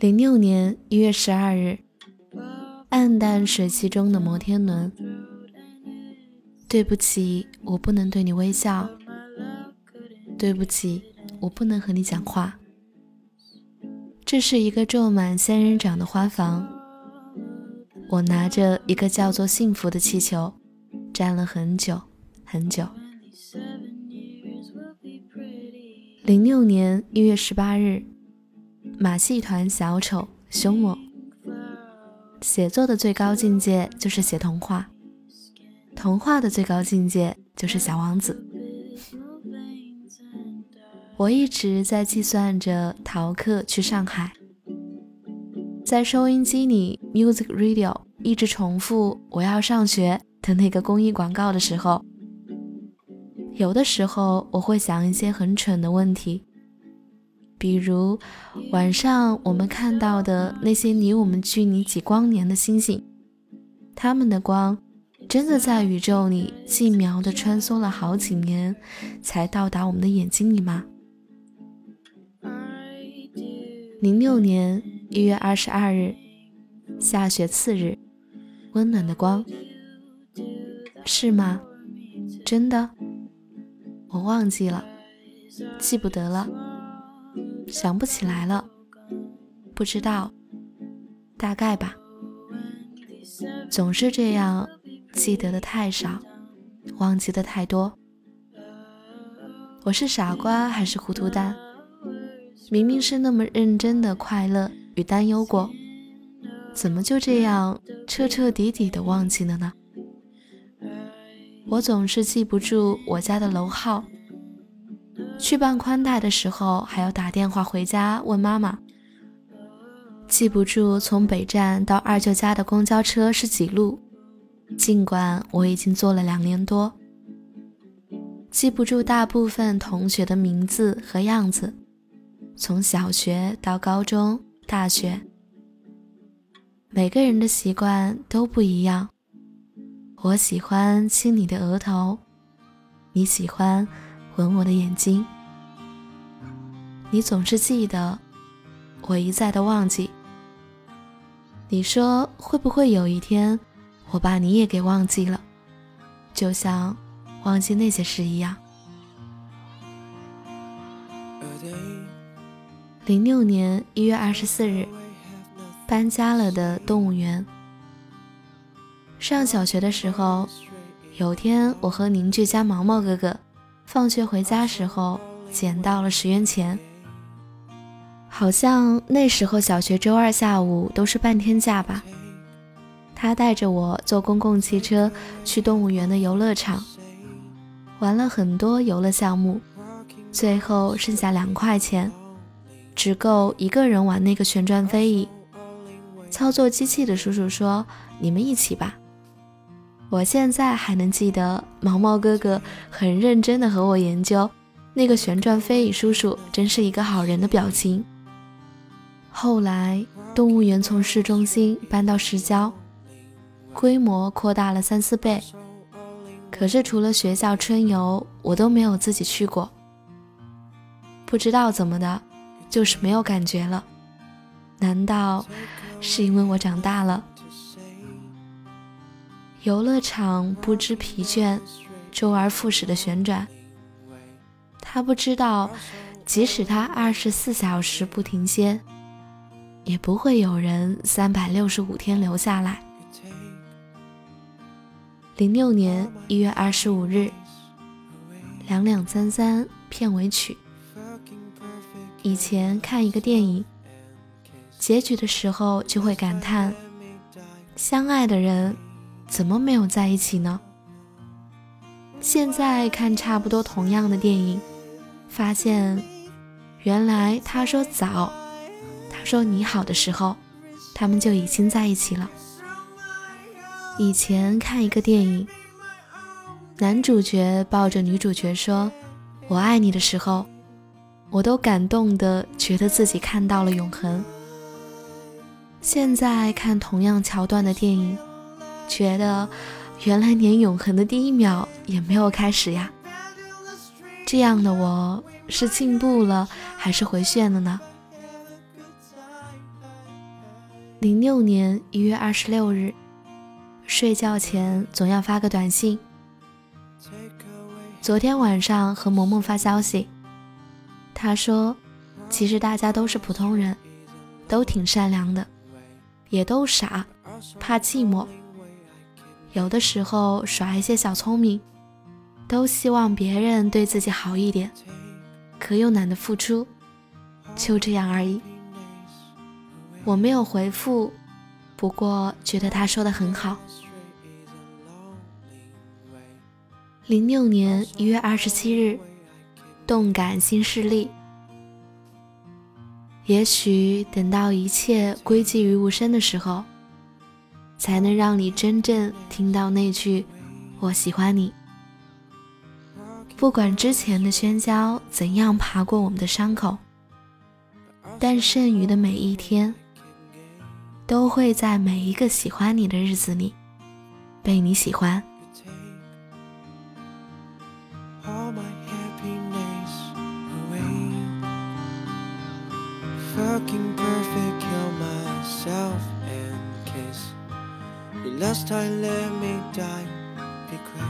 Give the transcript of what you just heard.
零六年一月十二日，暗淡水汽中的摩天轮。对不起，我不能对你微笑。对不起，我不能和你讲话。这是一个种满仙人掌的花房。我拿着一个叫做幸福的气球，站了很久很久。零六年一月十八日，马戏团小丑凶猛。写作的最高境界就是写童话，童话的最高境界就是小王子。我一直在计算着逃课去上海。在收音机里，Music Radio 一直重复“我要上学”的那个公益广告的时候，有的时候我会想一些很蠢的问题，比如晚上我们看到的那些离我们距离几光年的星星，它们的光真的在宇宙里寂寥地穿梭了好几年，才到达我们的眼睛里吗？零六年。一月二十二日，下雪次日，温暖的光，是吗？真的？我忘记了，记不得了，想不起来了，不知道，大概吧。总是这样，记得的太少，忘记的太多。我是傻瓜还是糊涂蛋？明明是那么认真的快乐。与担忧过，怎么就这样彻彻底底的忘记了呢？我总是记不住我家的楼号，去办宽带的时候还要打电话回家问妈妈。记不住从北站到二舅家的公交车是几路，尽管我已经做了两年多。记不住大部分同学的名字和样子，从小学到高中。大学，每个人的习惯都不一样。我喜欢亲你的额头，你喜欢吻我的眼睛。你总是记得，我一再的忘记。你说会不会有一天，我把你也给忘记了，就像忘记那些事一样。零六年一月二十四日，搬家了的动物园。上小学的时候，有天我和邻居家毛毛哥哥放学回家时候捡到了十元钱。好像那时候小学周二下午都是半天假吧。他带着我坐公共汽车去动物园的游乐场，玩了很多游乐项目，最后剩下两块钱。只够一个人玩那个旋转飞椅。操作机器的叔叔说：“你们一起吧。”我现在还能记得毛毛哥哥很认真的和我研究那个旋转飞椅，叔叔真是一个好人的表情。后来动物园从市中心搬到市郊，规模扩大了三四倍。可是除了学校春游，我都没有自己去过。不知道怎么的。就是没有感觉了，难道是因为我长大了？游乐场不知疲倦，周而复始的旋转。他不知道，即使他二十四小时不停歇，也不会有人三百六十五天留下来。零六年一月二十五日，两两三三片尾曲。以前看一个电影，结局的时候就会感叹：相爱的人怎么没有在一起呢？现在看差不多同样的电影，发现原来他说早，他说你好的时候，他们就已经在一起了。以前看一个电影，男主角抱着女主角说“我爱你”的时候。我都感动的觉得自己看到了永恒。现在看同样桥段的电影，觉得原来连永恒的第一秒也没有开始呀。这样的我是进步了还是回旋了呢？零六年一月二十六日，睡觉前总要发个短信。昨天晚上和萌萌发消息，他说：“其实大家都是普通人，都挺善良的。”也都傻，怕寂寞，有的时候耍一些小聪明，都希望别人对自己好一点，可又懒得付出，就这样而已。我没有回复，不过觉得他说的很好。零六年一月二十七日，动感新势力。也许等到一切归寂于无声的时候，才能让你真正听到那句“我喜欢你”。不管之前的喧嚣怎样爬过我们的伤口，但剩余的每一天，都会在每一个喜欢你的日子里，被你喜欢。Last time let me die, be quick.